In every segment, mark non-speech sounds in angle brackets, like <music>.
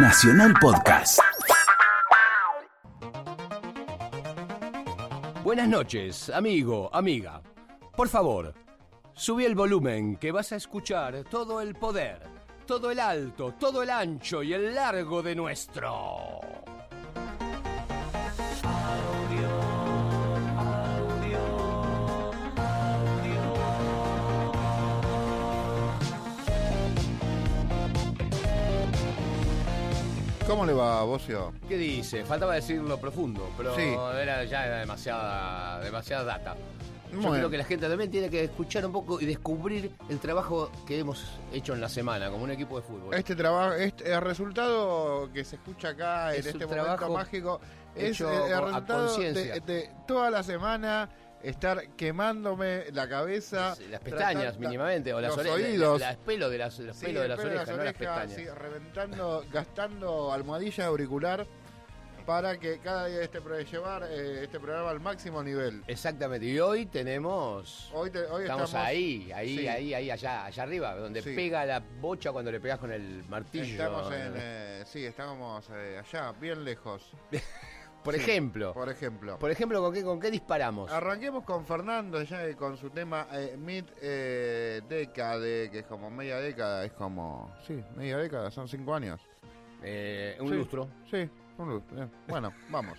Nacional Podcast. Buenas noches, amigo, amiga. Por favor, subí el volumen que vas a escuchar todo el poder, todo el alto, todo el ancho y el largo de nuestro. ¿Cómo le va, Bocio? ¿Qué dice? Faltaba decirlo profundo, pero Sí. era, ya era demasiada, demasiada data. Yo creo que la gente también tiene que escuchar un poco y descubrir el trabajo que hemos hecho en la semana como un equipo de fútbol. Este trabajo, este, el resultado que se escucha acá Es en este momento mágico es el, resultado de toda la semana estar quemándome la cabeza, las pestañas tratando- mínimamente, o las los orejas, oídos. pelo de las, los Sí, pelos de las pelo orejas, no las pestañas. sí, reventando, gastando almohadilla auricular para que cada día este llevar eh, este programa al máximo nivel. Exactamente, y hoy tenemos... Hoy, te- hoy Estamos, estamos, ahí, ahí, Sí. ahí, ahí, allá, allá arriba, donde pega la bocha cuando le pegas con el martillo. Estamos en, eh, sí, estamos eh, allá, bien lejos. <laughs> Por sí. ejemplo, Por ejemplo. por ejemplo, ¿con qué, con qué disparamos? Arranquemos con Fernando ya eh, con su tema eh, mid eh, que es como media década, es como... Sí, media década, son cinco años. Eh, un Sí. lustro. Sí, un lustro. Bueno, vamos.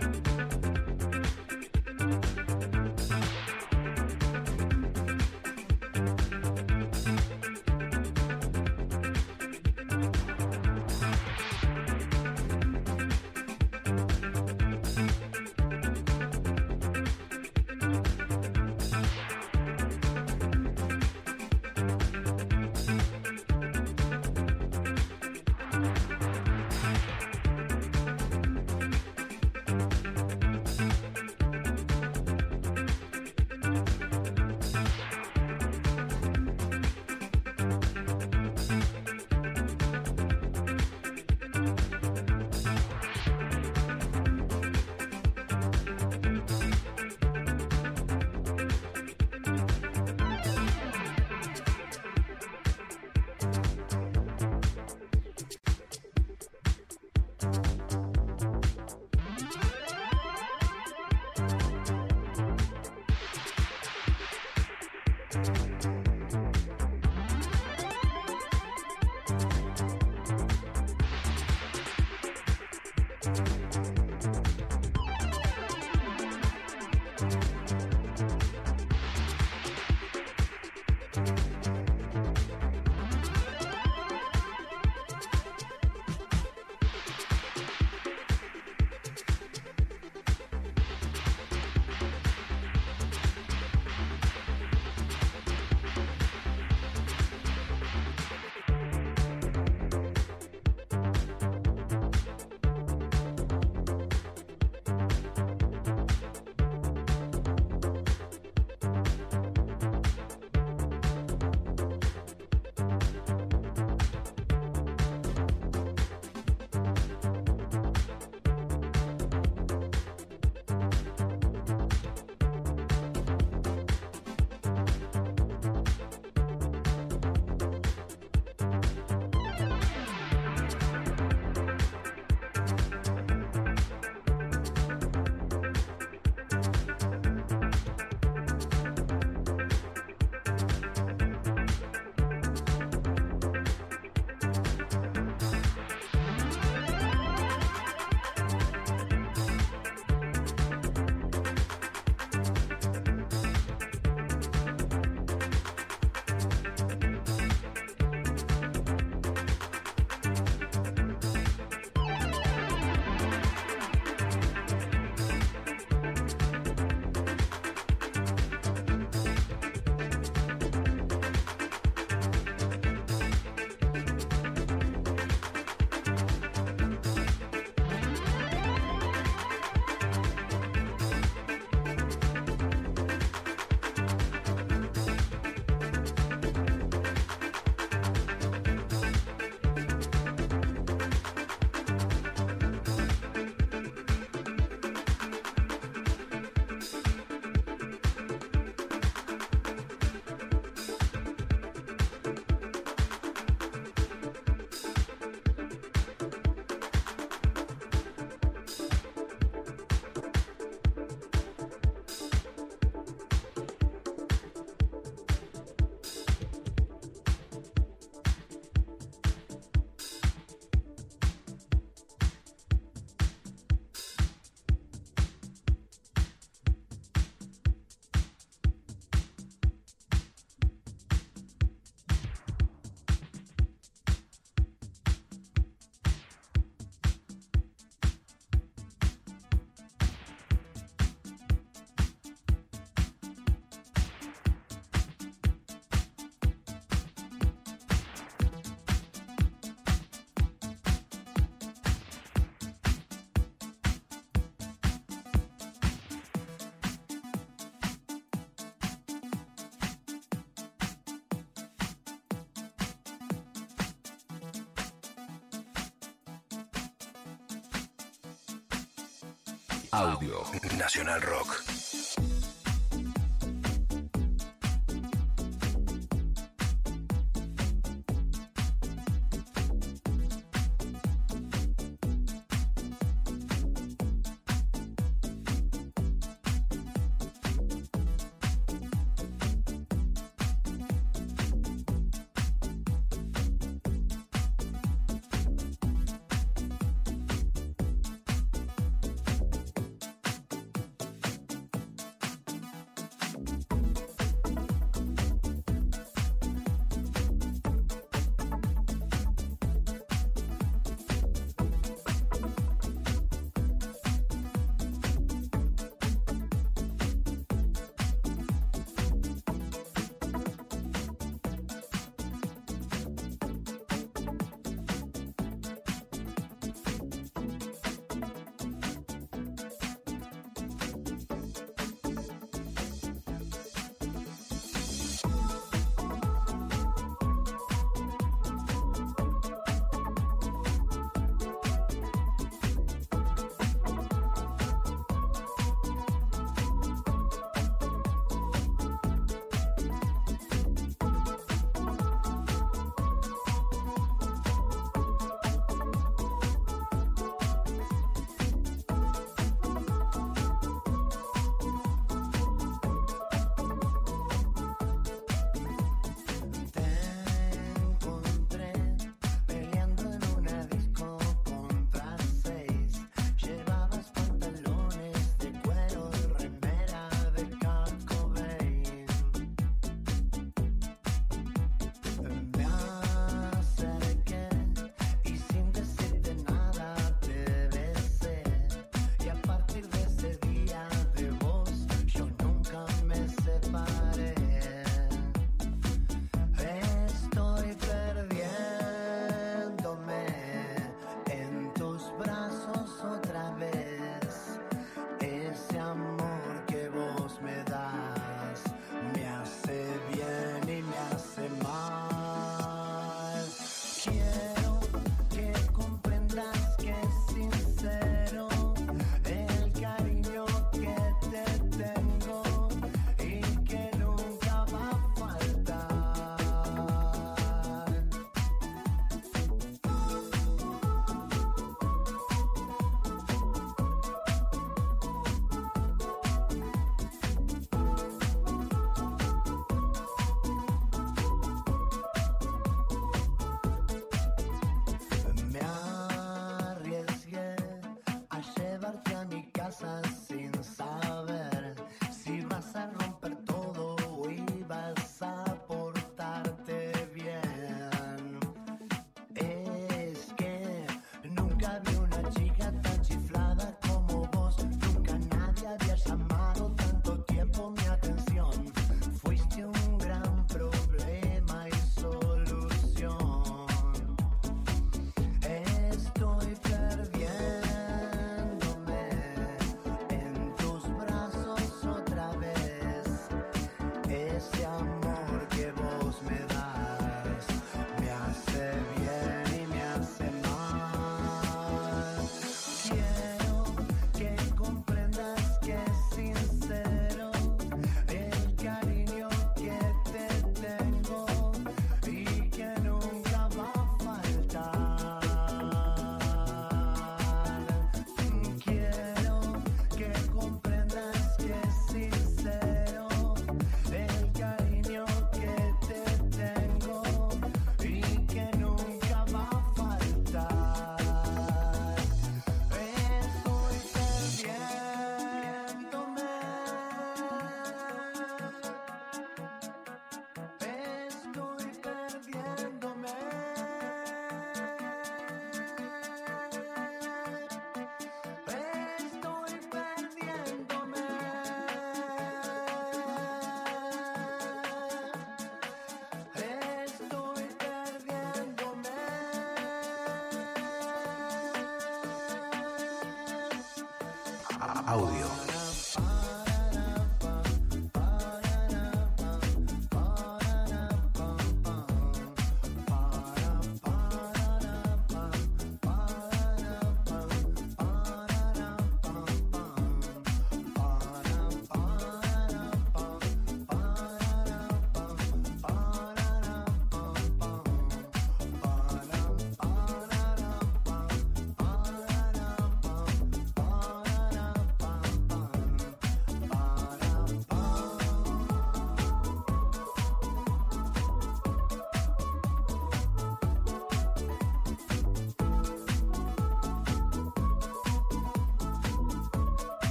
Audio Nacional Rock. Audio.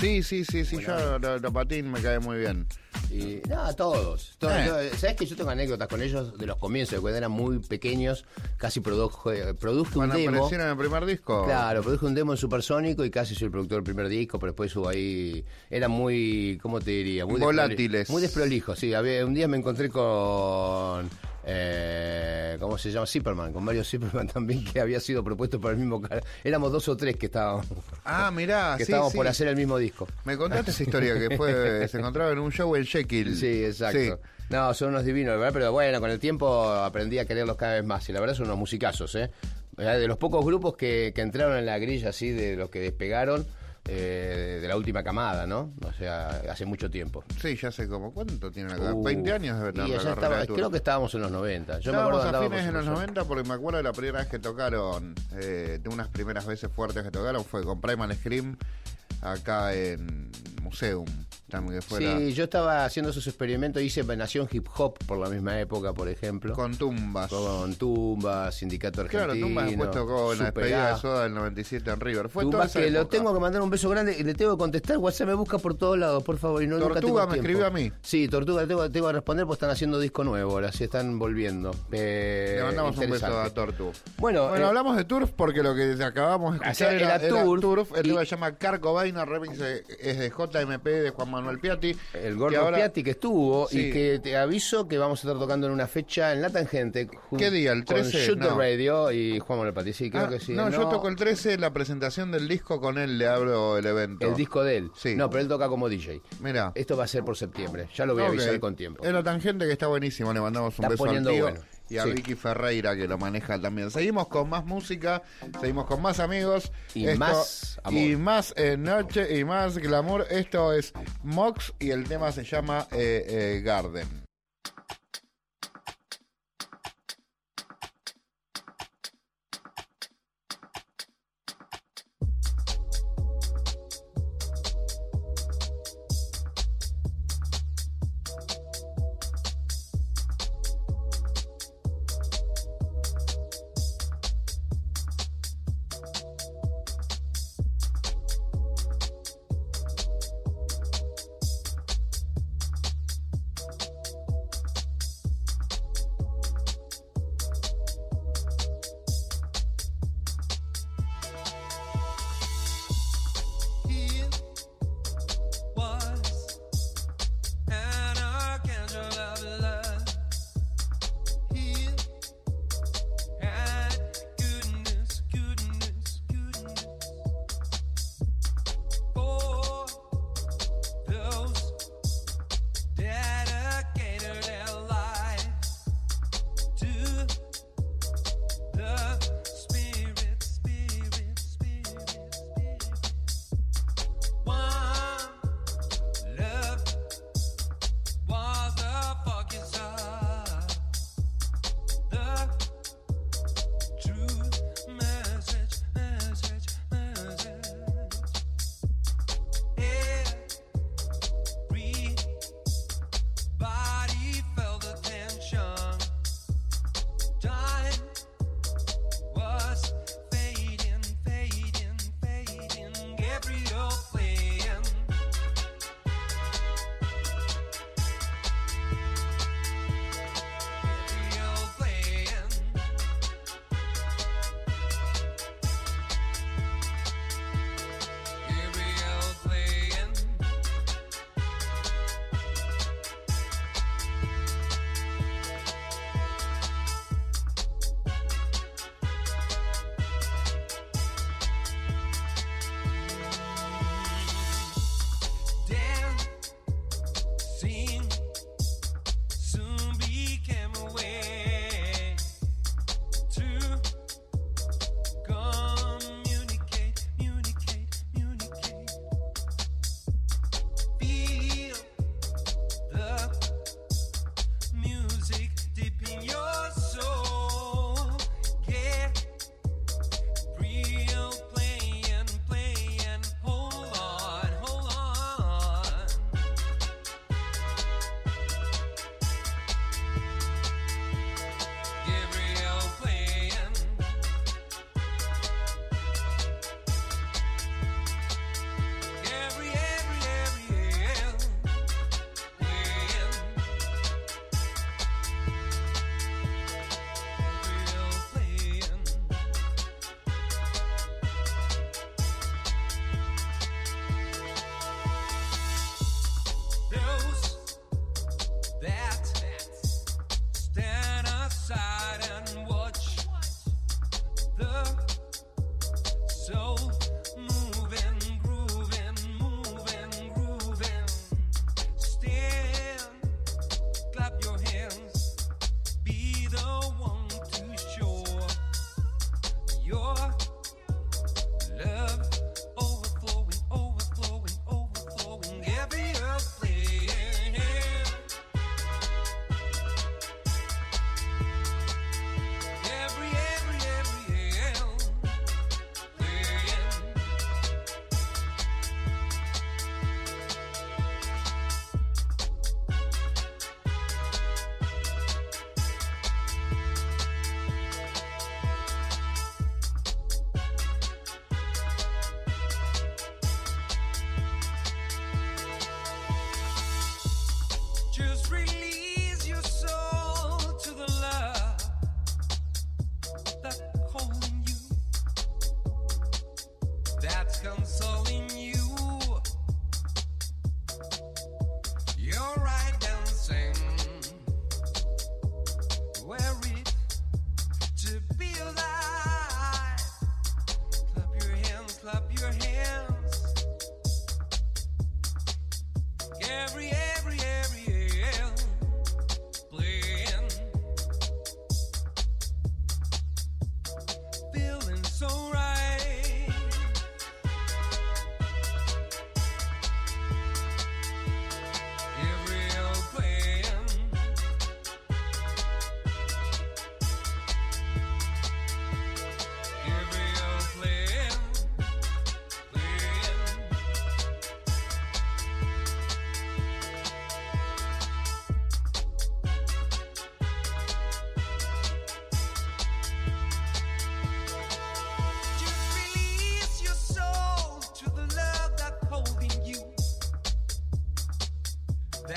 Sí, sí, sí, sí, yo lo, lo patín me cae muy bien. Y, no, todos. todos, Eh. todos. ¿Sabes que yo tengo anécdotas con ellos de los comienzos, de cuando eran muy pequeños? Casi produjo, eh, produje un demo. aparecieron en el primer disco. Claro, produje un demo en Supersónico y casi soy el productor del primer disco, pero después hubo ahí. Eran muy. ¿Cómo te diría? Muy Volátiles. Muy desprolijos, sí. Había, un día me encontré con. Eh, ¿Cómo se llama? Zipperman, con Mario Zipperman <laughs> también, que había sido propuesto por el mismo. Éramos dos o tres que estábamos, Ah, mirá, que sí, estábamos sí. por hacer el mismo disco. Me contaste esa historia que fue, <laughs> se encontraba en un show en Jekyll. Sí, exacto. No, son unos divinos, ¿verdad? Pero bueno, con el tiempo aprendí a quererlos cada vez más. Y la verdad son unos musicazos, ¿eh? De los pocos grupos que, que entraron en la grilla así, de los que despegaron, eh, de la última camada, ¿no? O sea, hace mucho tiempo. Sí, ya sé cómo. ¿Cuánto tienen acá? Uh, 20 años debe tener y estaba- de creo que estábamos en los 90. Yo me Estábamos acuerdo que a fines de los Supersónico. 90 porque me acuerdo de la primera vez que tocaron, eh, de unas primeras veces fuertes que tocaron fue con Primal Scream acá en Museum. Que Sí, yo estaba haciendo esos experimentos, hice Nación Hip Hop por la misma época, por ejemplo. con tumbas. Con Tumba, Sindicato Argentino. Claro, Tumbas después tocó en la despedida de Soda del 97 en River. Fue toda Tumba esa que lo tengo que mandar un beso grande y le tengo que contestar. WhatsApp me busca por todos lados, por favor. Y no, Tortuga tengo me tiempo. escribió a mí. Sí, Tortuga, tengo, tengo que responder porque están haciendo disco nuevo ahora, sí están volviendo. Eh, Le mandamos un beso a Tortu. Bueno, Bueno, eh, hablamos de Turf porque lo que acabamos de escuchar era, era era Turf Turf. El tema se llama Carco Vaina, remix es de JMP de Juan Manuel Piatti. el que Gordo ahora- Piatti que estuvo Sí. y que te aviso que vamos a estar tocando en una fecha en La Tangente. ¿Qué día? ¿El 13? Con Shoot the No. Radio y Juan Manuel Piatti. Sí, creo Ah, que sí. no, yo toco el 13, la presentación del disco con él, le abro el evento. el disco de él. Sí. No, pero él toca como DJ. Mira. Esto va a ser por septiembre. Ya lo voy a avisar con tiempo. Es la tangente que está buenísimo, le mandamos un Está beso al poniendo tío bueno. Y a Sí. Vicky Ferreira que lo maneja también. Seguimos con más música, seguimos con más amigos. Y más amor. Y más eh, noche y más glamour. Esto es Mox y el tema se llama eh, eh. Garden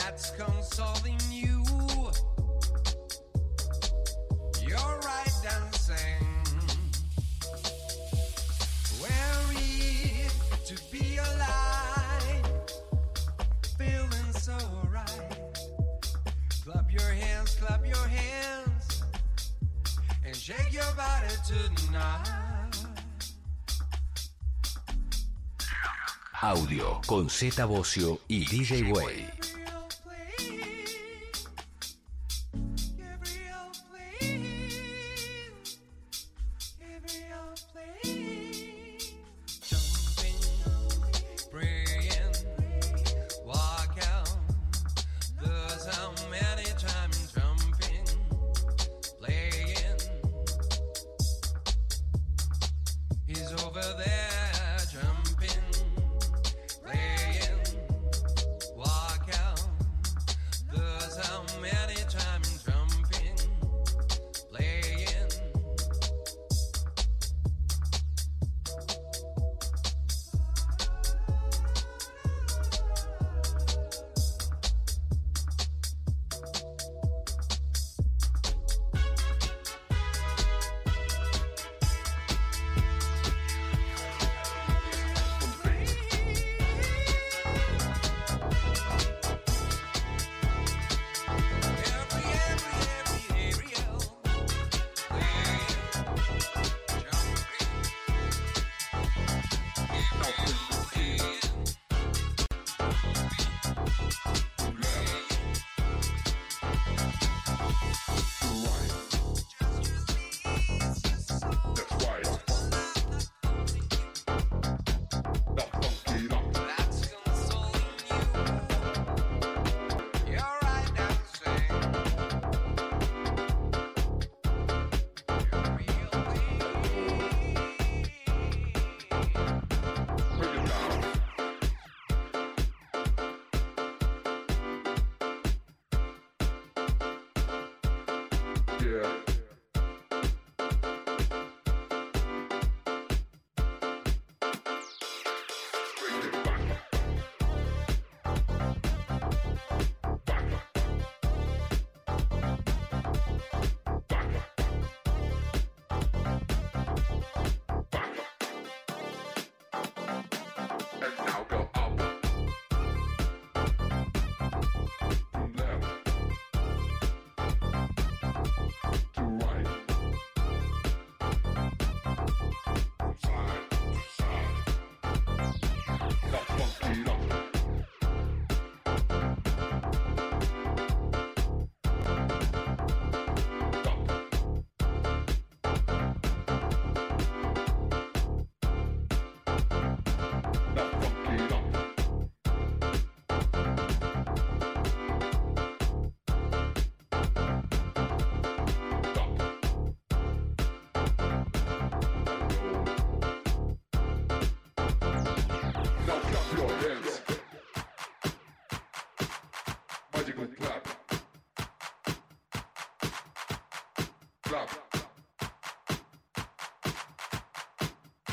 that's consoling you. You're right dancing. Weary to be alive, feeling so right. Clap your hands, clap your hands, and shake your body tonight. Audio con Z Bocio y DJ Way.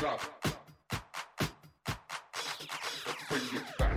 drop. Bring it back.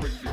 Bring me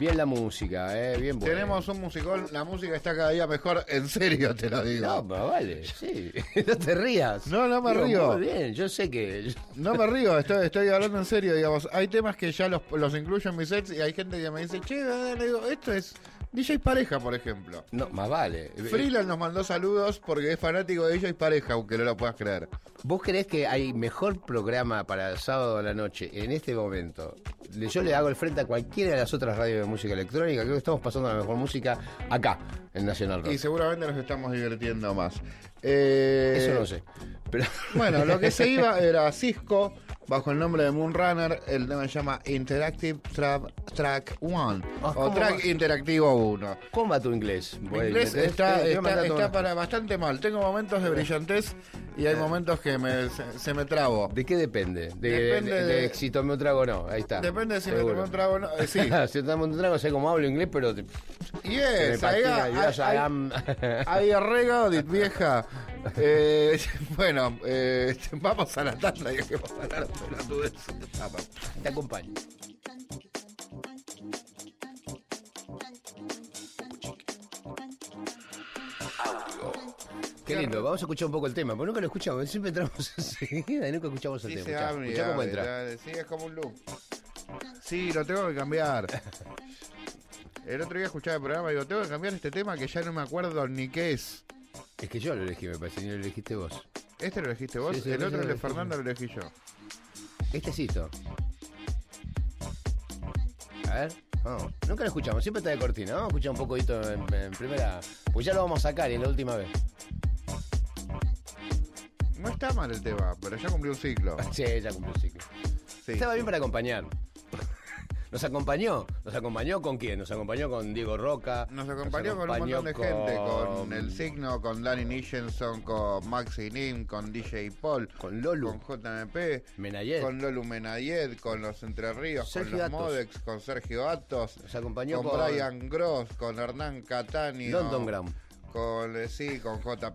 Bien la música, eh, bien buena. Tenemos un musicón, la música está cada día mejor, en serio te lo digo. No, pero vale, sí. <laughs> no te rías. No, no me Digo, río. Muy bien, yo sé que. No me río, <laughs> estoy, estoy hablando en serio, digamos. Hay temas que ya los, los incluyo en mis sets y hay gente que me dice, che, le digo, esto es DJ Pareja, por ejemplo. No, más vale. Freeland nos mandó saludos porque es fanático de DJ Pareja, aunque no lo puedas creer. ¿Vos creés que hay mejor programa para el sábado a la noche en este momento? Yo le hago el frente a cualquiera de las otras radios de música electrónica. Creo que estamos pasando la mejor música acá, en Nacional Rock. Y seguramente nos estamos divirtiendo más. Eh, Eso no sé. Pero Bueno, lo que se iba era Cisco, bajo el nombre de Moonrunner. El tema se llama Interactive Tra- Track 1 Ah, o ¿cómo Track va? Interactivo 1. ¿Cómo va tu inglés? Mi Bueno, inglés ¿me tenés- está, te- te voy a está, para bastante mal. Tengo momentos de brillantez y hay momentos que me, se, se me trabo. ¿De qué depende? De, Depende de, de- de si tomé un trago o no. Ahí está. Depende de si me tomé un trago o no. Eh, sí. <laughs> si tomé un trago, sé cómo hablo inglés, pero Yes, hay arreglo, dit vieja. Eh, <laughs> bueno, eh, <laughs> vamos a la tanda y de pelotudeces. Te acompaño. Qué lindo, vamos a escuchar un poco el tema, porque nunca lo escuchamos, siempre entramos <laughs> enseguida y nunca escuchamos el Sí, tema. se Escuchá, abre escuchá cómo abre, entra. dale, Sí, es como un loop. Sí, lo tengo que cambiar. <laughs> El otro día escuchaba el programa y digo, tengo que cambiar este tema que ya no me acuerdo ni qué es. Es que yo lo elegí, me parece, ni lo elegiste vos. ¿Este lo elegiste vos? Sí, sí, el otro, el de Fernando, lo elegí yo. Este cito. A ver, vamos. Nunca lo escuchamos, siempre está de cortina. Vamos a escuchar un poquito en, en primera. Pues ya lo vamos a sacar y es la última vez. No está mal el tema, pero ya cumplió un ciclo. <laughs> Sí, ya cumplió el ciclo. Sí, Estaba bien para acompañar. Nos acompañó. ¿Nos acompañó con quién? Nos acompañó con Diego Roca. Nos acompañó con un montón de gente, con El Signo, con Danny Nicholson, con Maxi Nim, con DJ Paul, Con Lolu. con JMP, con Lolu Menayed, con Los Entre Ríos, Sergio con los Atos. Modex, con Sergio Atos, Nos acompañó con, con, Brian Gross, con Hernán Catani, London Gram. con eh, sí, con J.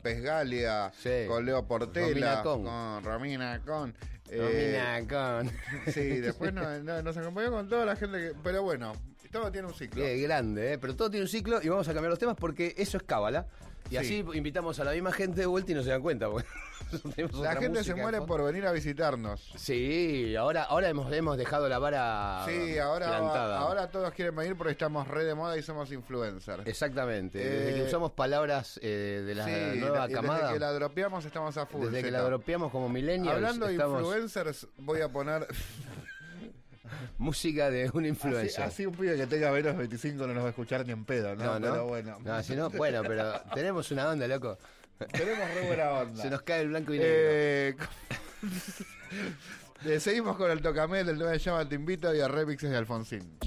Sí. con Leo Portela, Romina Con. con Romina Con. Eh, Romina con. <laughs> sí, después no- no- nos acompañó con toda la gente que. Pero bueno, todo tiene un ciclo. Qué grande, ¿eh? Pero todo tiene un ciclo y vamos a cambiar los temas porque eso es cábala. Y Sí. así invitamos a la misma gente de vuelta y no se dan cuenta. porque <laughs> La gente se muere por venir a visitarnos. Sí, ahora, ahora hemos, hemos dejado la vara Sí, ahora, plantada. ahora todos quieren venir porque estamos re de moda y somos influencers. Exactamente. Desde Eh, que usamos palabras eh, de la Sí, nueva camada. desde que la dropeamos estamos a full. desde que la dropeamos como millennials. Hablando de estamos influencers, voy a poner. <laughs> música de un influencer. así un pibe que tenga menos 25 no nos va a escuchar ni en pedo, ¿no? no, no. Pero bueno. No, si no, bueno, pero tenemos una onda, loco. Tenemos re buena onda. Se nos cae el blanco y negro. Eh, <laughs> seguimos con el tocamel del 9 llama Te invito y a remixes de Alfonsín.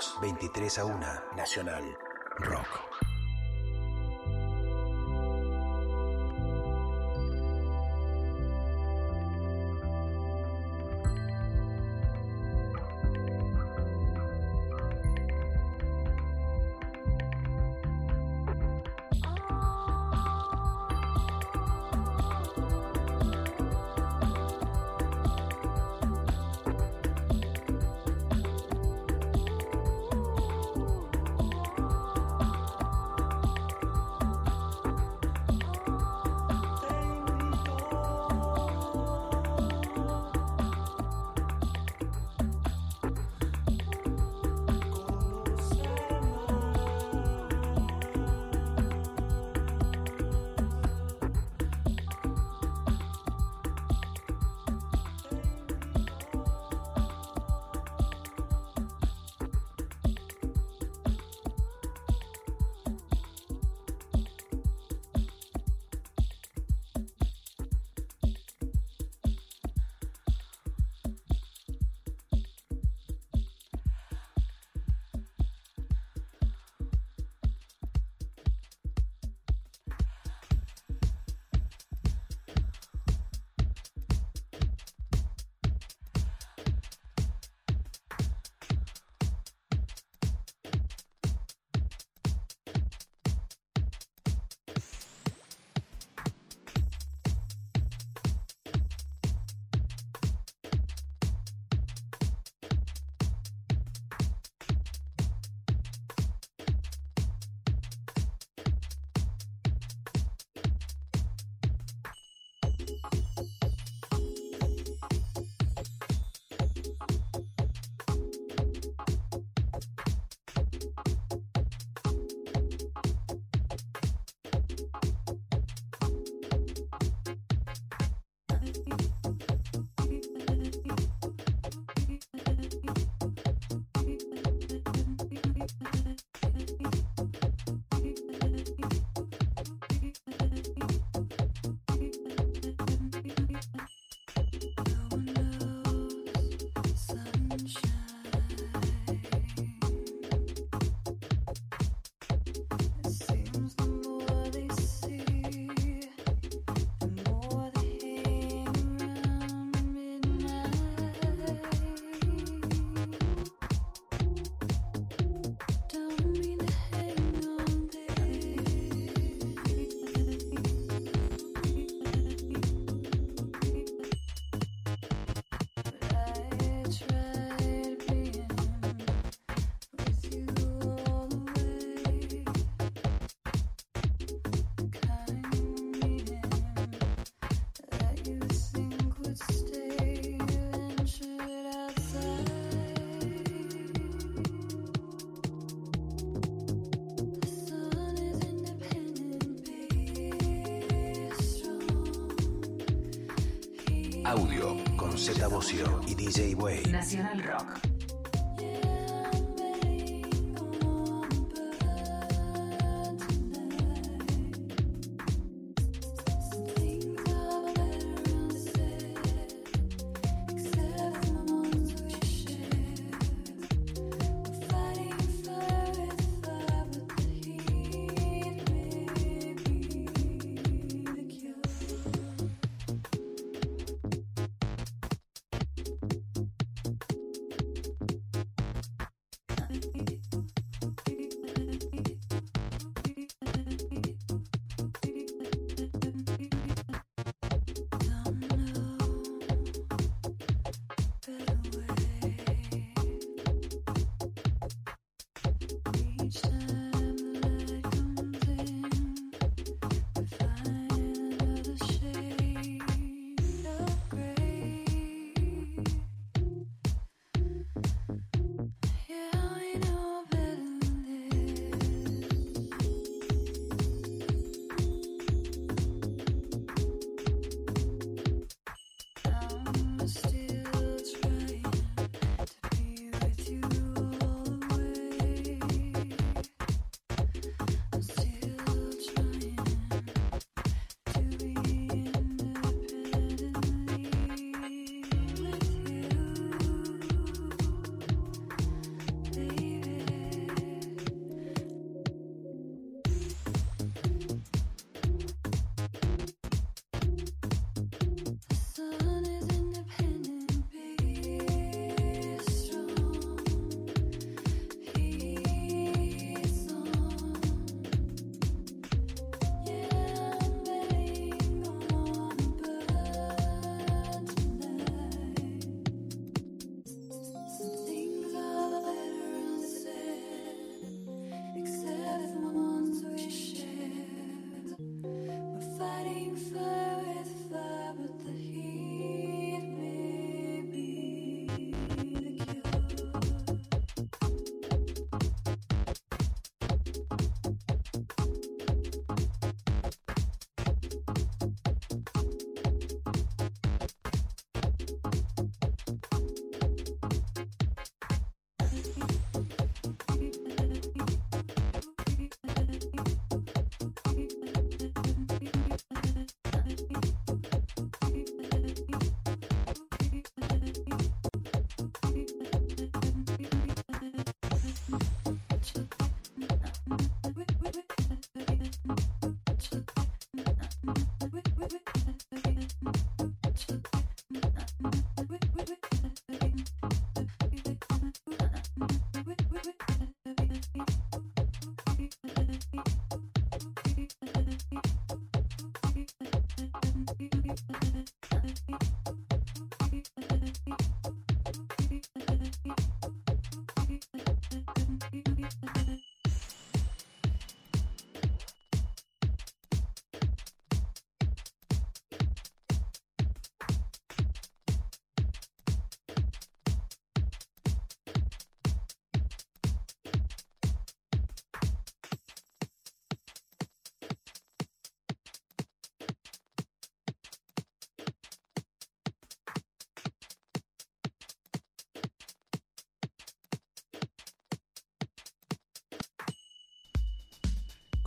Sábados, 23 a 1, Nacional Audio con Z Bocio y DJ Way. Nacional Rock.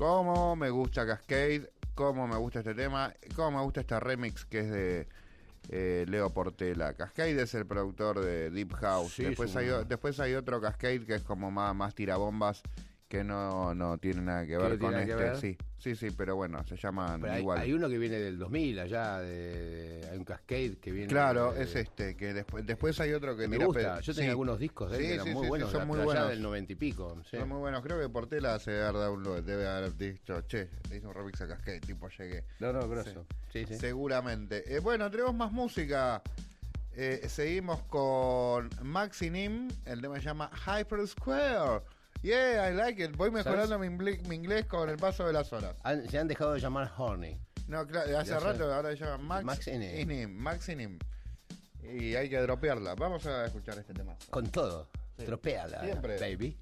Cómo me gusta Cascade, cómo me gusta este tema, cómo me gusta este remix que es de eh, Leo Portela. Cascade es el productor de Deep House. Sí, después, es hay, o- después hay otro Cascade que es como más, más tirabombas que no, no tiene nada que ver con que este. ver? Sí, sí, sí, pero bueno, se llaman Pero hay, igual. hay uno que viene del 2000 allá, de, de- hay un Cascade que viene. Claro, de- es este, que después, después hay otro que Me gusta, pe- yo tenía sí, algunos discos de él Sí, que eran sí, muy sí, buenos, son muy buenos. del 90 y pico. sí. Son muy buenos. Creo que Portela se debe haber dado un, debe haber dicho, che, le hice un remix a Cascade, tipo llegué. No, no, grosso. Sí, sí. Seguramente. Eh, bueno, tenemos más música. Eh, seguimos con Maxi Nim. El tema se llama Hyper Square. Yeah, I like it. Voy mejorando mi, inglés con el paso de las horas. Han- se han dejado de llamar Horny. No, claro, hace rato ahora se llama Max, Max Nim. Inim, Maxi Nim. Y hay que dropearla. Vamos a escuchar este tema. Con todo. Sí. Tropeala, Siempre. baby.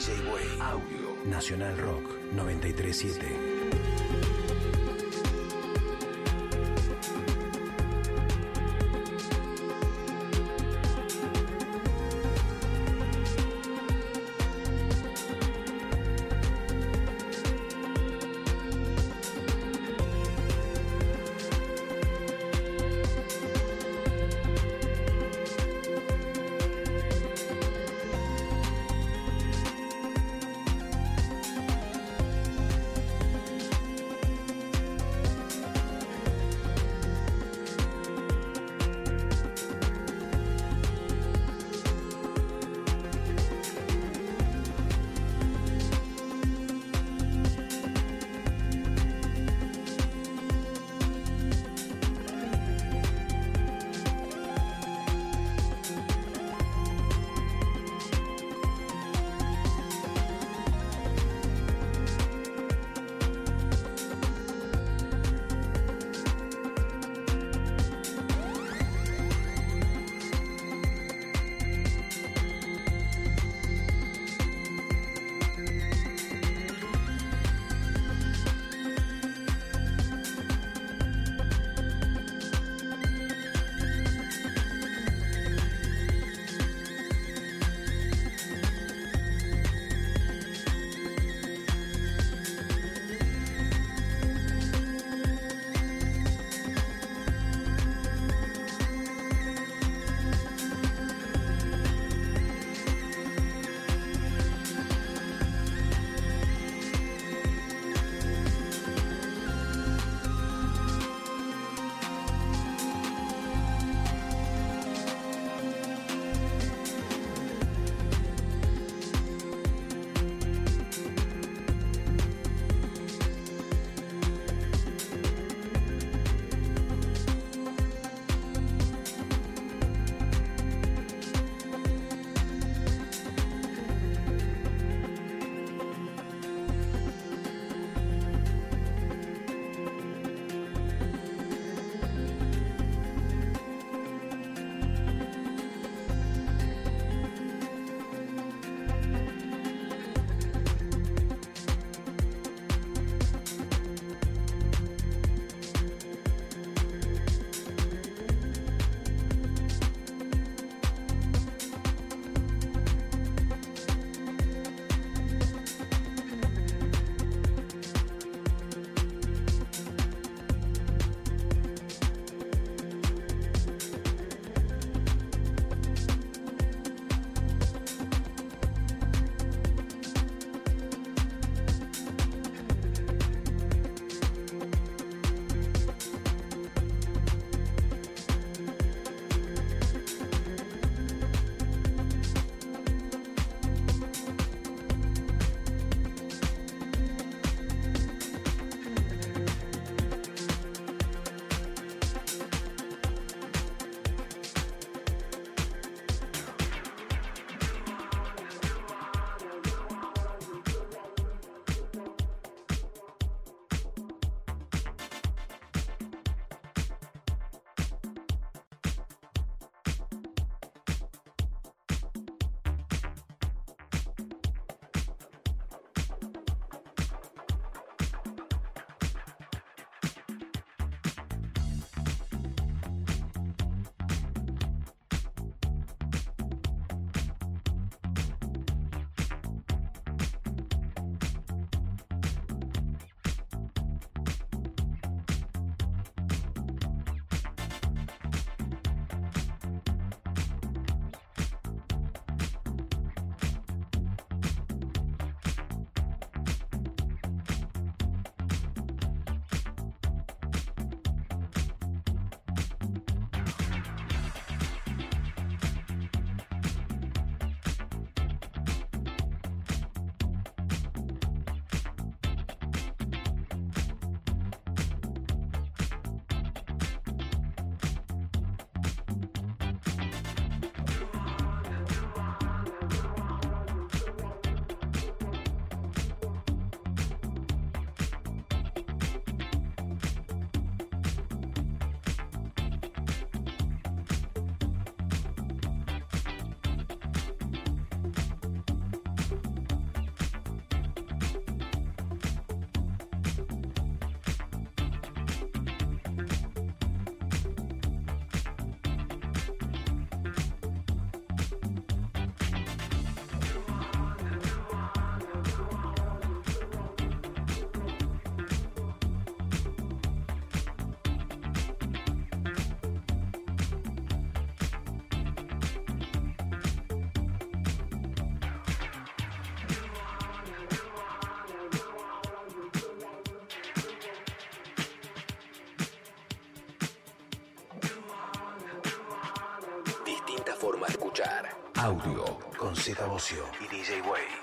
DJ Way. Audio. Nacional Rock 937. Forma de escuchar. Audio con Z Bocio y DJ Way.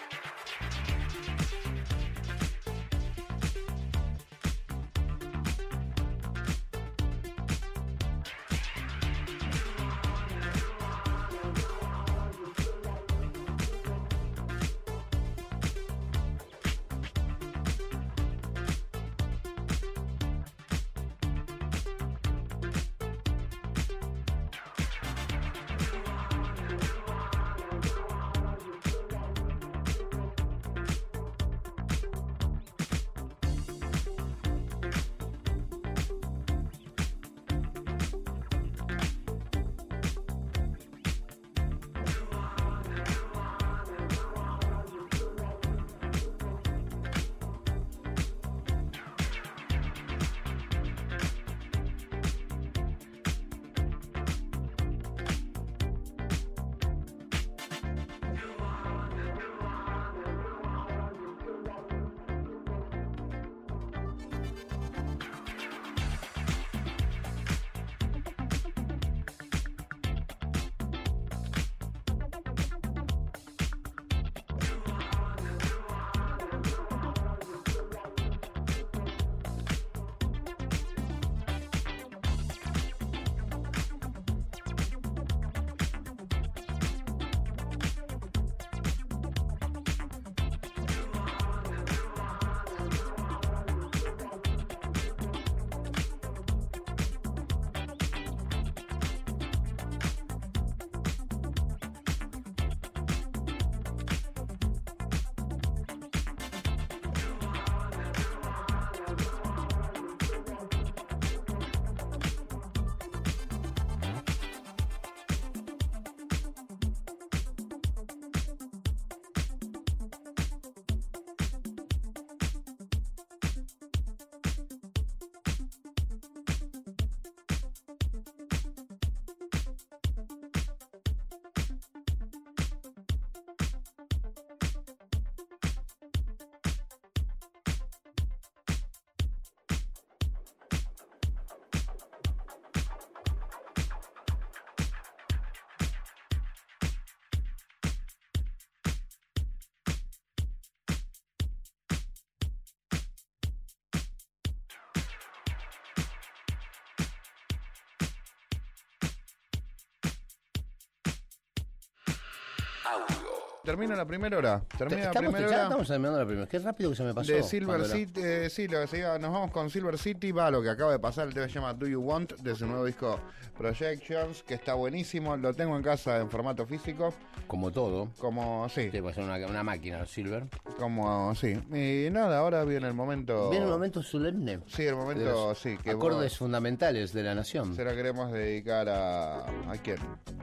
Audio. Termina la primera hora. Termina la ¿Estamos, primera ya hora. estamos terminando la primera. Qué rápido que se me pasó. De Silver cuando City, eh, sí, lo que se iba- nos vamos con Silver City, va, lo que acaba de pasar, el tema se llama Do You Want, de su nuevo disco Projections, que está buenísimo, lo tengo en casa en formato físico, Como todo. como, sí, ser una, una máquina, Silver. como, sí. Y nada, ahora viene el momento... Viene un momento solemne. Sí, el momento, sí, que acordes vos- fundamentales de la nación. se la queremos dedicar a... ¿A quién?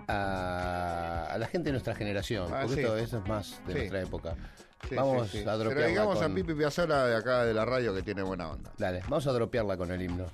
A, a la gente de nuestra generación. Ah, porque sí. esto, esto es más de Sí. nuestra época. Sí, vamos a dropearla dedicamos a con- Pipi Piazzolla de acá de la radio que tiene buena onda. Dale, vamos a dropearla con el himno.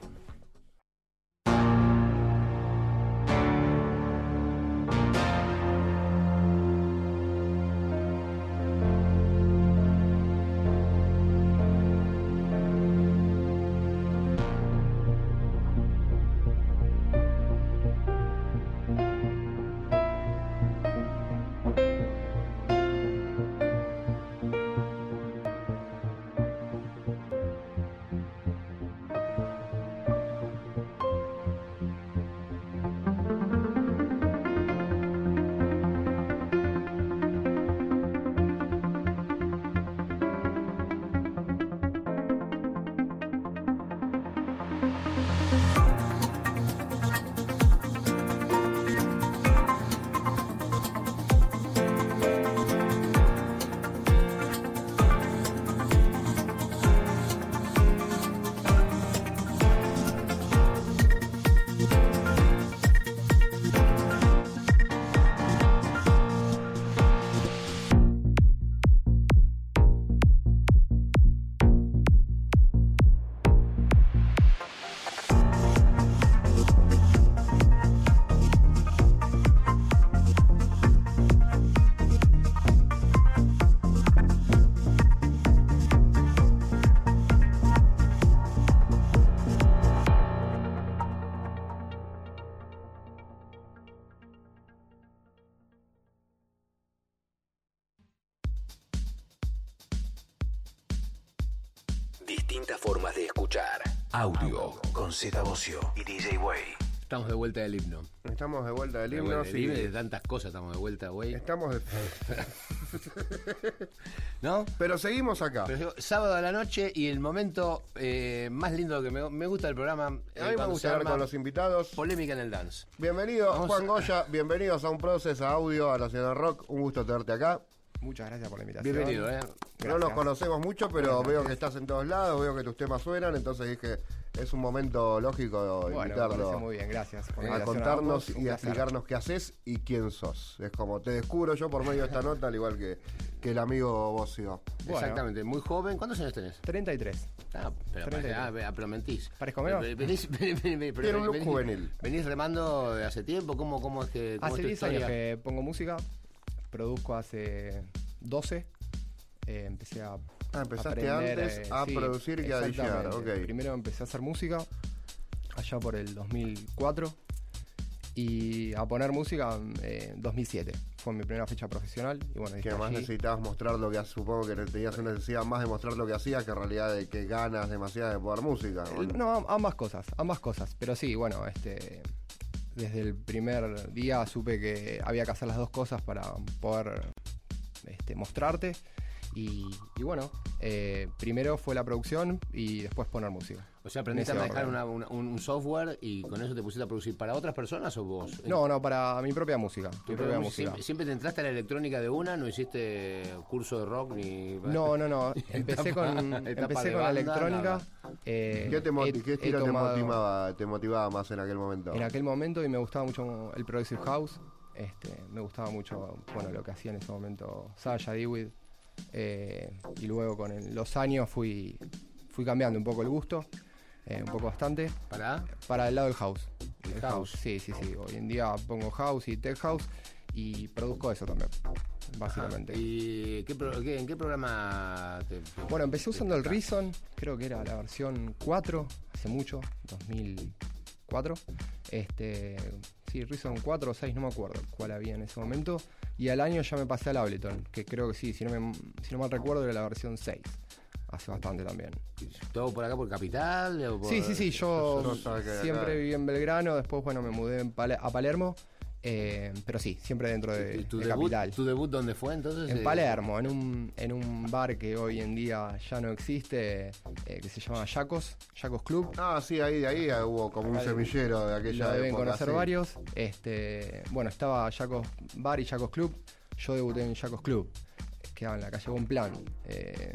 Audio con Z Bocio y DJ Way. Estamos de vuelta del himno. Estamos de vuelta del De, himno. sí. de tantas cosas estamos de vuelta, güey. Estamos de... <laughs> ¿No? Pero seguimos acá. Pero sábado a la noche y el momento eh, más lindo que me, me gusta del programa. eh, A mí me cuando gusta hablar arma con los invitados. Polémica en el dance. Bienvenido, Vamos Juan a- Goya. Bienvenidos a un Process a Audio a Nacional Rock. Un gusto tenerte acá. Muchas gracias por la invitación. Bienvenido, ¿eh? No nos conocemos mucho, pero veo que estás en todos lados, veo que tus temas suenan, entonces dije, es un momento lógico Bueno, me invitarlo parece muy bien, gracias. por a contarnos y a explicarnos qué haces y quién sos. Es como te descubro yo por medio de esta nota, al igual que, que el amigo Bocio. Bueno. Exactamente, muy joven. ¿Cuántos años tenés? 33. Ah, pero, 33. ah, ah, pero mentís. ¿Parezco menos? Ve- <laughs> Venís, venís- venís- pero Tiene un look venís- juvenil. ¿Venís remando de hace tiempo? ¿Cómo, cómo es que.? cómo Hace es tu 10 años que pongo música, produzco hace 12. eh, empecé a. Ah, empezaste aprender, antes eh, a sí, producir que a DJar, ok. Primero empecé a hacer música, allá por el 2004. Y a poner música en 2007. Fue mi primera fecha profesional. Y bueno, Que además allí- necesitabas mostrar lo que hacías, supongo que tenías una necesidad más de mostrar lo que hacías que en realidad de que ganas demasiadas de poder música. No, ambas cosas, ambas cosas. Pero sí, bueno, este. Desde el primer día supe que había que hacer las dos cosas para poder este, mostrarte. Y, bueno, eh, primero fue la producción y después poner música. O sea, aprendiste a manejar una- una- un, un software y con eso te pusiste a producir para otras personas o vos? No, no, para mi propia música. Tu Mi propia propia música. música. ¿Siempre, siempre te entraste a la electrónica de una? ¿No hiciste curso de rock ni.? No, no, no. <laughs> Empecé con, Etapa empecé con la electrónica. eh, ¿Qué, te he- qué estilo te, motivaba, te motivaba más en aquel momento? en aquel momento y me gustaba mucho el Progressive House. Este, me gustaba mucho bueno, lo que hacía en ese momento Sasha, Dewitt. eh, y luego con el- los años fui, fui cambiando un poco el gusto, eh, un poco bastante, ¿Para? para el lado del house. El El house. Sí, sí, sí. Hoy en día pongo house y tech house y produzco eso también, básicamente. ¿Y qué pro- qué- en qué programa te, te- Bueno, empecé usando el? Reason, creo que era la versión 4, hace mucho, 2004. Este, sí, Reason 4 o 6, no me acuerdo cuál había en ese momento. Y al año ya me pasé al Ableton, que creo que sí, si no, me, si no mal recuerdo era la versión 6. Hace bastante también. ¿Todo por acá por Capital? o por- Sí, sí, sí, yo siempre viví en Belgrano, después, bueno, me mudé en a Palermo, eh, pero sí, siempre dentro de, ¿Y tu, de debut, Capital. ¿Tu debut dónde fue entonces? En Eh, Palermo, en un, en un bar que hoy en día ya no existe, eh, que se llama Yacos, Yacos Club. Ah, sí, ahí de ahí hubo como un semillero de aquella Lo deben época, conocer sí. varios. Este, bueno, estaba Yacos Bar y Yacos Club. Yo debuté en Yacos Club, que era en la calle Bonplan. Eh,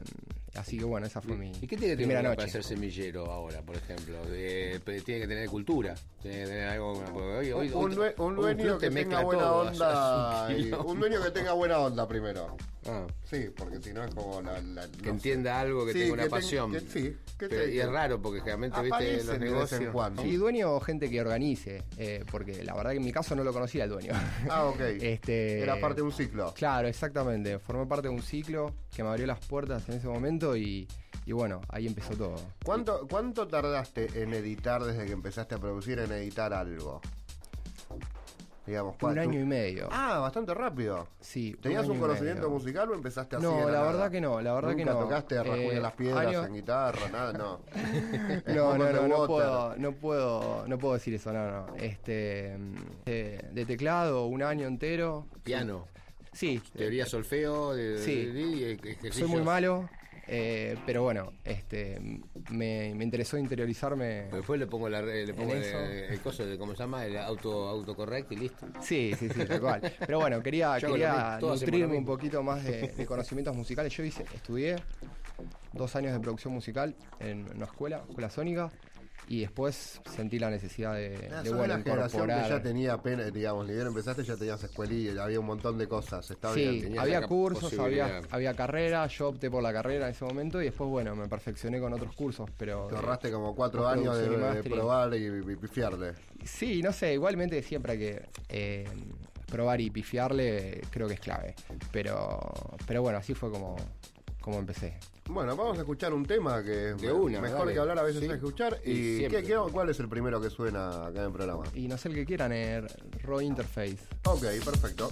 así que bueno, esa fue mi ¿Y qué tiene que primera tener noche. para ser semillero ahora, por ejemplo? Eh, tiene que tener cultura. Tiene que tener algo. hoy- hoy- Un, hoy- dueño que te tenga mezcla buena todo, onda. un y- dueño que tenga buena onda primero. Ah, Sí, porque si no es como la. la- que no entienda algo, que Sí, tenga una que ten- pasión. que- sí, que Pero- te- y es raro porque generalmente, viste, los negocios. cuando. Sí, dueño o gente que organice, eh, porque la verdad que en mi caso no lo conocía el dueño. Ah, ok. <laughs> Este, Era parte de un ciclo. Claro, exactamente. Formé parte de un ciclo que me abrió las puertas en ese momento y, y bueno, ahí empezó todo. ¿Cuánto, ¿Cuánto tardaste en editar desde que empezaste a producir en editar algo? Digamos, Un ¿cuánto? año y medio. Ah, bastante rápido. Sí, ¿Tenías un y conocimiento musical o empezaste así? No, la nada? verdad que no, la verdad que ¿Nunca no. tocaste Eh, las piedras año- en guitarra, nada? No. <laughs> <laughs> No, no, no, no puedo, no puedo, no puedo decir eso, no, no. Este, de, de teclado, un año entero. Piano, Sí, teoría solfeo, de, Sí. de- de- de- soy muy malo, eh, pero bueno, este, me, me interesó interiorizarme. Después le pongo, la, le pongo el, el coso de, ¿cómo se llama? El auto autocorrect y listo. Sí, sí, sí, tal cual. Pero bueno, quería, Yo quería nutrirme un poquito más de, <laughs> de conocimientos musicales. Yo hice, estudié dos años de producción musical en una escuela, escuela sónica, y después sentí la necesidad de, Ah, de bueno, generación que ya tenía pena, digamos, ni bien empezaste ya tenías escuelilla, había un montón de cosas, estaba Sí, bien. había cursos, había, había carrera, yo opté por la carrera en ese momento y después, bueno, me perfeccioné con otros cursos, pero... Te ahorraste como cuatro años de, probar y, y pifiarle. Sí, no sé, igualmente siempre hay que eh, probar y pifiarle, creo que es clave. Pero, pero bueno, así fue como, como empecé. Bueno, vamos a escuchar un tema que De una, mejor dale. que hablar a veces Sí. es escuchar. Y ¿Y qué- qué- cuál es el primero que suena acá en el programa? Y no sé el que quieran, eh, Raw Interface. Ok, perfecto.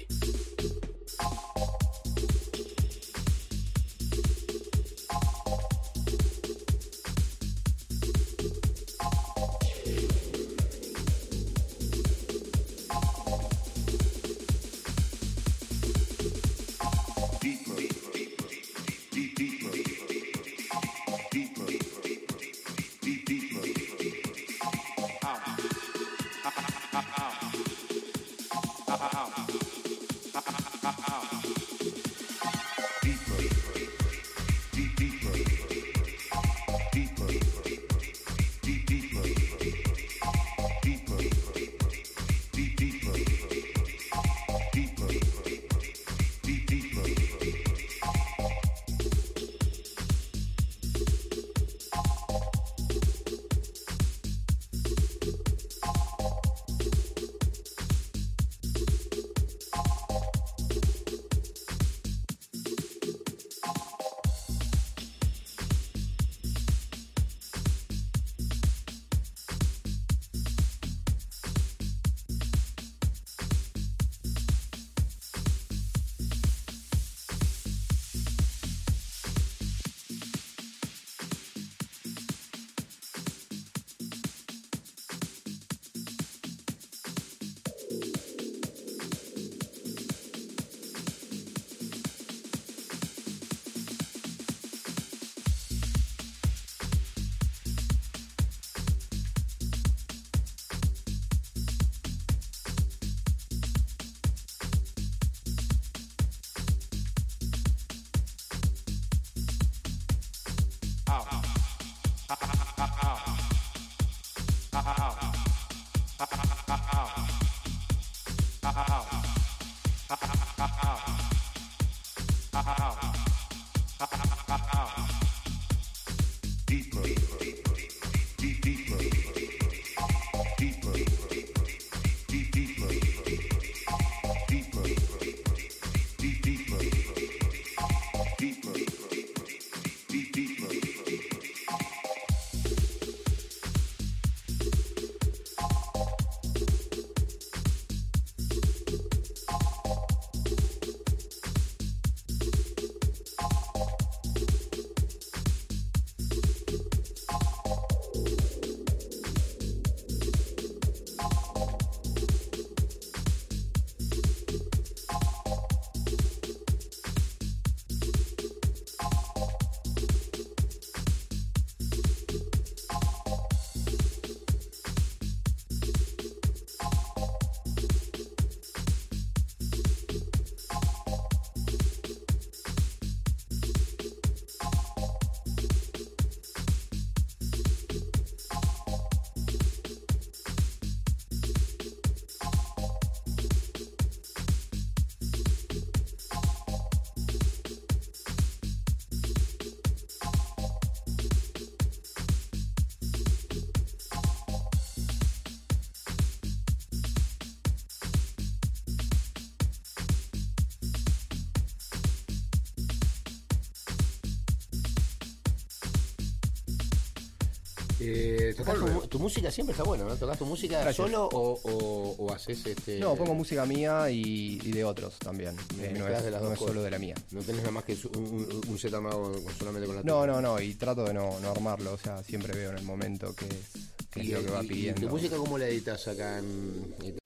Eh, tocás tu, tu música siempre está buena, ¿no? ¿Tocas tu música Gracias. solo o, o, o haces este.? No, pongo música mía y, y de otros también. Eh, no es, de las no dos es cosas. solo de la mía. No tenés nada más que un, un- set armado solamente con la No, tuya. no, no, y trato de no, no armarlo, o sea, siempre veo en el momento que es, lo que va pidiendo. ¿Tu música cómo la editas acá? ¿En, en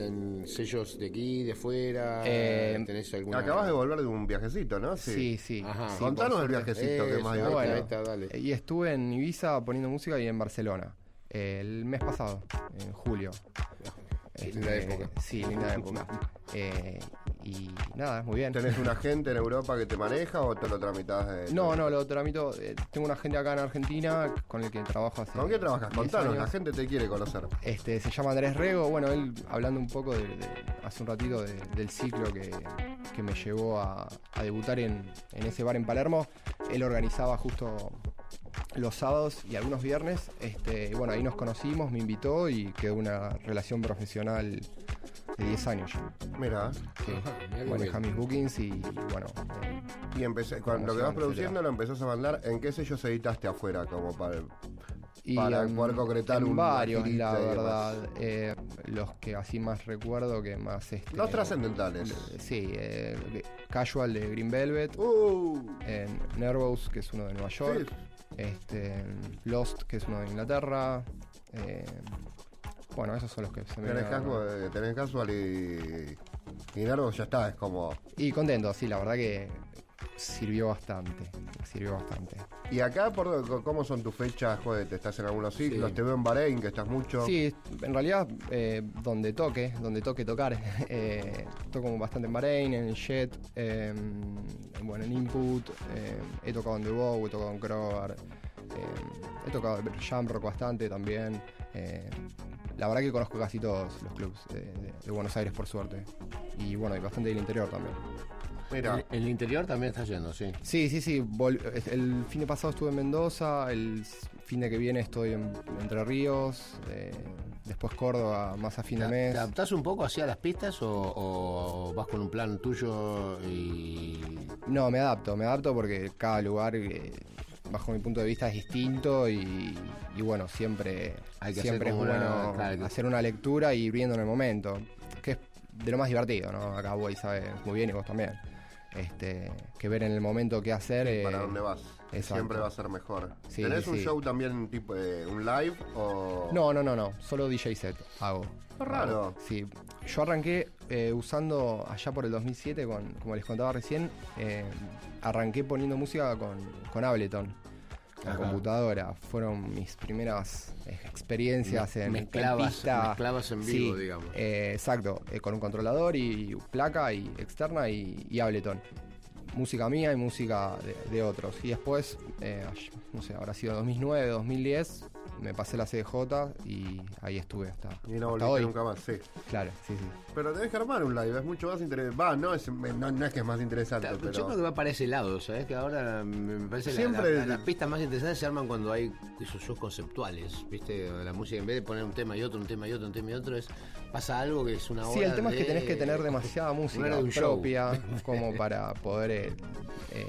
sellos de aquí, de afuera? Eh, ¿Tenés alguna.? Acabas de volver de un viajecito, ¿no? Sí, sí. Ajá. sí, Contanos el viajecito que más Bueno. ahí está, dale. Y estuve en Ibiza poniendo música y en Barcelona. El mes pasado, en julio. Linda Este, época. Sí, linda época. <laughs> Eh, y nada, muy bien. ¿Tenés un agente <laughs> en Europa que te maneja o te lo tramitas de.? No, no, lo tramito. eh, tengo una agente acá en Argentina con el que trabajo hace. ¿Con qué trabajas? 10 Contanos, años. la gente te quiere conocer. Este, se llama Andrés Rego. Bueno, él hablando un poco de, de- hace un ratito de- del ciclo que, que me llevó a, a debutar en, en ese bar en Palermo. Él organizaba justo los sábados y algunos viernes. Este, y bueno, ahí nos conocimos, me invitó y quedó una relación profesional de 10 años. Mira, Sí. Maneja mis bookings y, bueno. eh, y empecé, cuando lo que vas produciendo lo empezás a mandar. ¿En qué sellos editaste afuera? Como para. Y Para en- poder concretar en un varios, la verdad. Eh, los que así más recuerdo que más... Este, Los trascendentales. Sí, eh, Casual de Green Velvet, Uh, en Nervous, que es uno de Nueva York, sí. este, Lost, que es uno de Inglaterra. Bueno, esos son los que se me Tenés, casual, tenés casual y. Y Nervos ya está, es como. Y contento, sí, la verdad que sirvió bastante. Sirvió bastante. ¿Y acá por, cómo son tus fechas? Joder, ¿te estás en algunos ciclos? Sí. Te veo en Bahrein, que estás mucho. Sí, en realidad, eh, donde toque, donde toque tocar, <laughs> eh, toco bastante en Bahrein, en Jet, eh, en- bueno, en Input, eh, he tocado en The Bow, he tocado en Kroger, eh, he tocado en Jamrock bastante también. Eh, la verdad que conozco casi todos los clubs de, de- de Buenos Aires, por suerte. Y bueno, y bastante del interior también. Mira, En el interior también está yendo, sí. Sí, sí, sí. vol- El fin de pasado estuve en Mendoza, el fin de que viene estoy en Entre Ríos, eh, después Córdoba, más a fin de ¿Te, mes. te adaptás un poco hacia las pistas o, o vas con un plan tuyo y No, me adapto, me adapto porque cada lugar, eh, bajo mi punto de vista, es distinto y, y bueno, siempre, Hay que siempre es hacer una- bueno claro, que- hacer una lectura y ir viendo en el momento, que es de lo más divertido, ¿no? Acá vos sabes muy bien y vos también. Este, que ver en el momento qué hacer. eh, ¿para dónde vas? exacto. Siempre va a ser mejor. Sí, ¿Tenés un show también, tipo eh, un live o.? No, no, no, no, solo DJ set hago. Qué raro. Hago, Sí, yo arranqué eh, usando allá por el 2007, con, como les contaba recién, eh, arranqué poniendo música con, con Ableton, Ajá. computadora. Fueron mis primeras eh, experiencias en, en Mezclabas- pista. mezclabas en vivo, Sí, digamos. eh, exacto, eh, con un controlador y placa y externa y, y Ableton. Música mía y música de, de otros. Y después, eh, no sé, habrá sido 2009, 2010, me pasé la CDJ y ahí estuve hasta, Y no hasta hoy. nunca más, sí. Claro, sí, sí. Pero tenés que armar un live, es mucho más interesante. Va, no es, no, no es que es más interesante, Claro, pero. Yo creo que va para ese lado, ¿sabes? Que ahora me parece que la- Siempre- la- las pistas más interesantes se arman cuando hay esos shows conceptuales, ¿viste? La música, en vez de poner un tema y otro, un tema y otro, un tema y otro, es pasa algo que es una hora Sí, el tema es que tenés que tener demasiada música de propia <laughs> como para poder, eh, eh,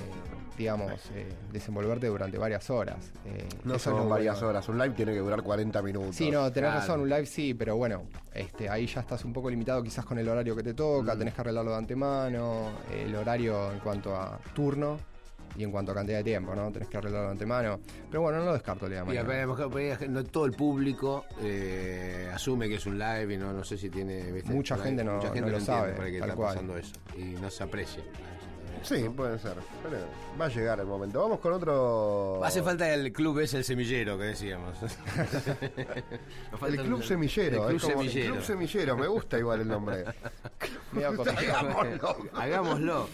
digamos, eh, desenvolverte durante varias horas. Eh, No son varias bueno. horas, un live tiene que durar 40 minutos. Sí, no, tenés Claro. razón, un live sí, pero bueno, este, ahí ya estás un poco limitado quizás con el horario que te toca, Mm. tenés que arreglarlo de antemano, el horario en cuanto a turno y en cuanto a cantidad de tiempo, ¿no? Tenés que arreglarlo de antemano. Pero bueno, no lo descarto, ahí no todo el público eh, asume que es un live y no, no sé si tiene. ¿viste? Mucha gente no- lo sabe, que tal está cual. pasando eso y no se aprecia. Sí, puede ser. Pero va a llegar el momento. Vamos con otro. Hace falta el club es el semillero que decíamos. <laughs> El Club Semillero. El es club como- semillero. Club Semillero, me gusta igual el nombre. <laughs> <laughs> Hagámoslo. Hagámoslo.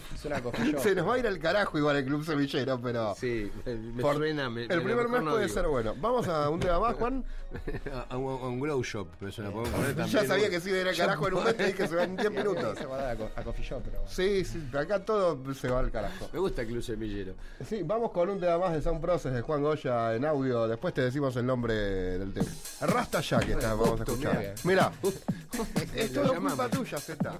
Se nos va a ir al carajo igual el Club Semillero, pero. Sí, me por- suena. me- el me- primer mes no puede digo. ser bueno. Vamos a un tema más, Juan. <laughs> a, un, a un grow shop, me suena. Podemos poner Ya también sabía un- que se iba a ir al carajo en un mes y que se va en 10 <laughs> minutos. Se va a dar a, a coffee shop, pero bueno. Sí, sí, acá todo se va al carajo. Me gusta el club semillero. Sí, vamos con un tema más de Sound Process de Juan Goya en audio. Después te decimos el nombre del tema. Rasta ya que está, vamos a escuchar. Mira, es todo llamamos. culpa tuya, Z.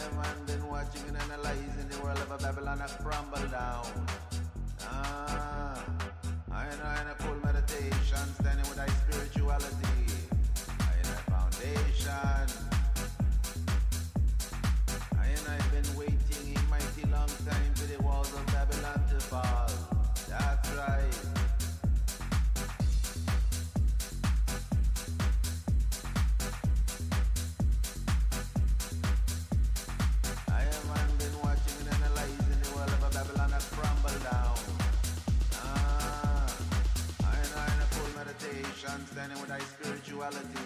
have been watching and analyzing the world of Babylon crumble down. duality.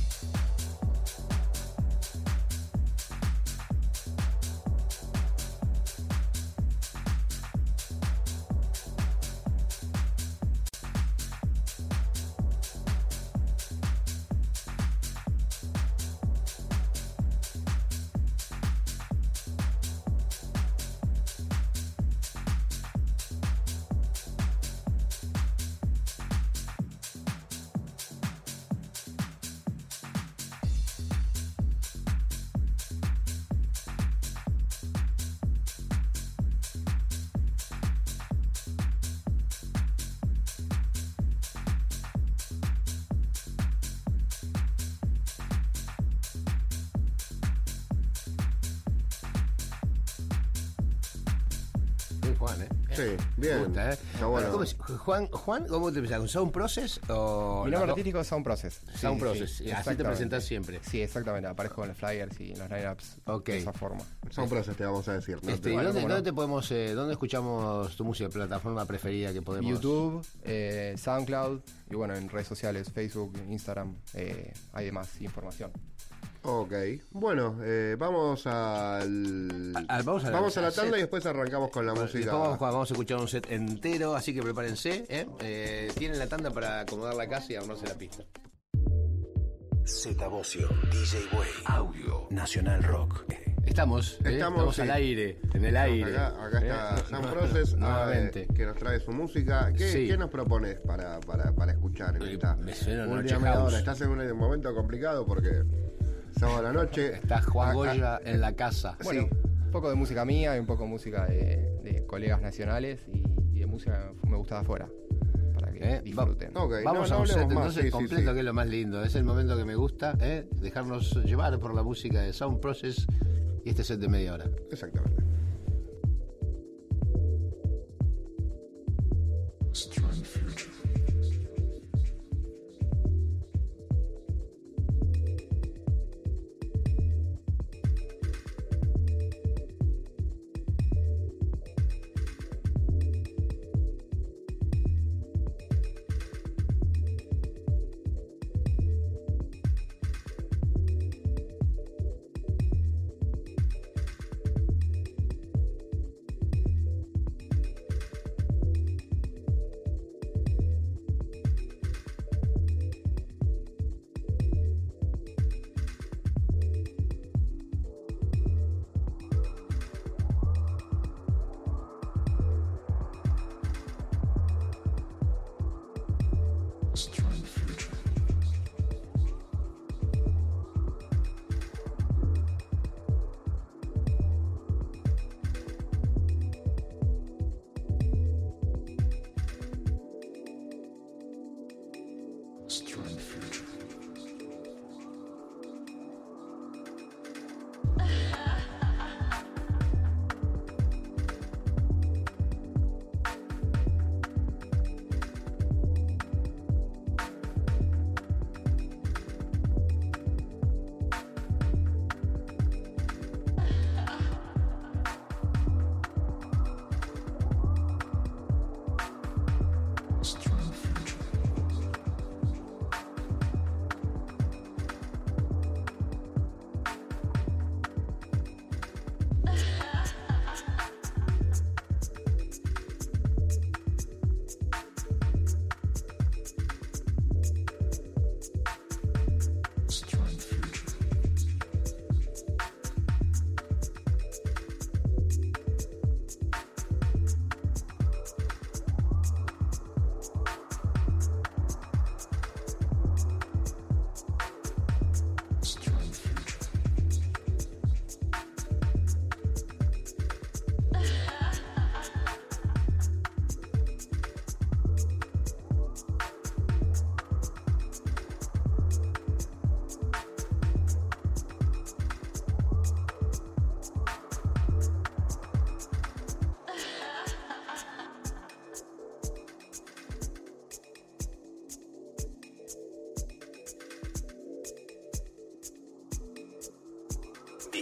Juan, Juan, ¿cómo te empezás? ¿Con Sound Process o...? Mi nombre no? artístico es Sound Process. Sí, Sound Process. sí, así te presentás siempre. Sí, exactamente. Aparezco en los flyers y en los lineups Ok. de esa forma. Son procesos, te vamos a decir. ¿no? Este, ¿y Bueno, ¿dónde, no. te podemos, eh, dónde escuchamos tu música, plataforma preferida que podemos? YouTube, eh, SoundCloud y bueno, en redes sociales, Facebook, Instagram, eh, hay demás información. Ok. Bueno, eh, vamos al. A- vamos a la- vamos a la tanda set. y después arrancamos con la Bueno, música. vamos, a jugar, vamos a escuchar un set entero, así que prepárense. ¿eh? Eh, tienen la tanda para acomodar la casa y armarse la pista. Z Bocio, DJ Way, Audio, Nacional Rock. Estamos, ¿eh? Estamos, sí. al aire, en el aire. Acá, acá está ¿eh? Sam Process, <laughs> Nuevamente. que nos trae su música. ¿Qué, Sí. qué nos propones para, para, para escuchar en esta me suena media House. Estás en un momento complicado porque sábado a la noche. Está Juan Acá- Goya en la casa. Bueno, un poco de música mía y un poco de música de, de colegas nacionales y, y de música que me gusta de afuera. Para que ¿Eh? disfruten. Vamos no, a no un set entonces sí, sí, completo, sí. que es lo más lindo. Es el momento que me gusta, ¿eh? dejarnos llevar por la música de Sound Process y este set de media hora. Exactamente.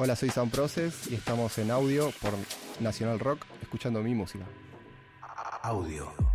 Hola, soy Sound Process y estamos en audio por Nacional Rock escuchando mi música. Audio.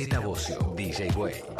Z Bocio, DJ Way.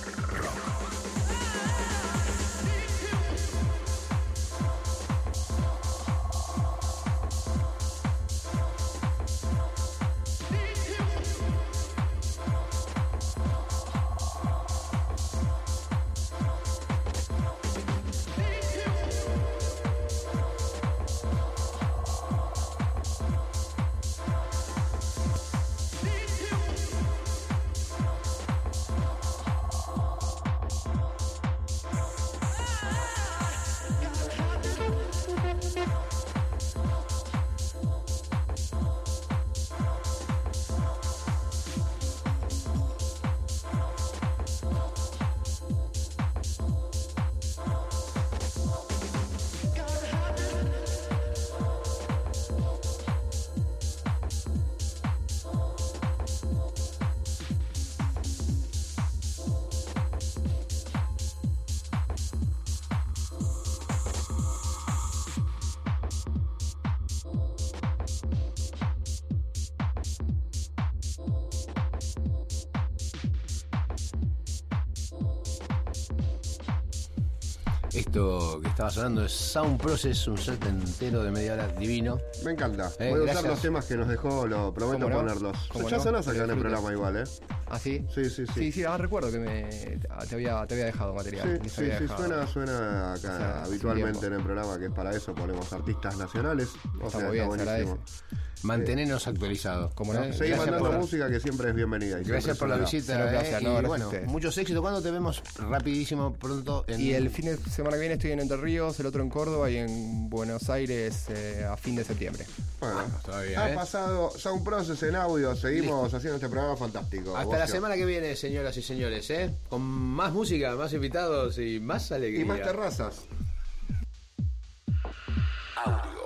Esto que estaba sonando es Sound Process, un set entero de media hora divino. Me encanta. Eh, Voy a usar los temas que nos dejó, lo prometo ponerlos. ¿Cómo ya no? sonás acá en el programa igual, ¿eh? ¿Ah, sí? Sí, sí, sí. Sí, sí, ah, recuerdo que me, te, había, te había dejado material. Sí, sí, suena, suena acá O sea, hace habitualmente en el programa que es para eso ponemos artistas nacionales. O sea, bien, está buenísimo. Mantenernos actualizados. ¿Cómo no? Seguí mandando por- música que siempre es bienvenida. y Gracias por la visita. Eh, no, y bueno, muchos éxitos. ¿Cuándo te vemos rapidísimo pronto? En... Y el fin de semana que viene estoy en Entre Ríos, el otro en Córdoba y en Buenos Aires eh, a fin de septiembre. Bueno, todavía, ha ¿eh? pasado Sound Process en audio. Seguimos haciendo este programa fantástico. Hasta la semana que viene, señoras y señores, ¿eh? Con más música, más invitados y más alegría. Y más terrazas. Audio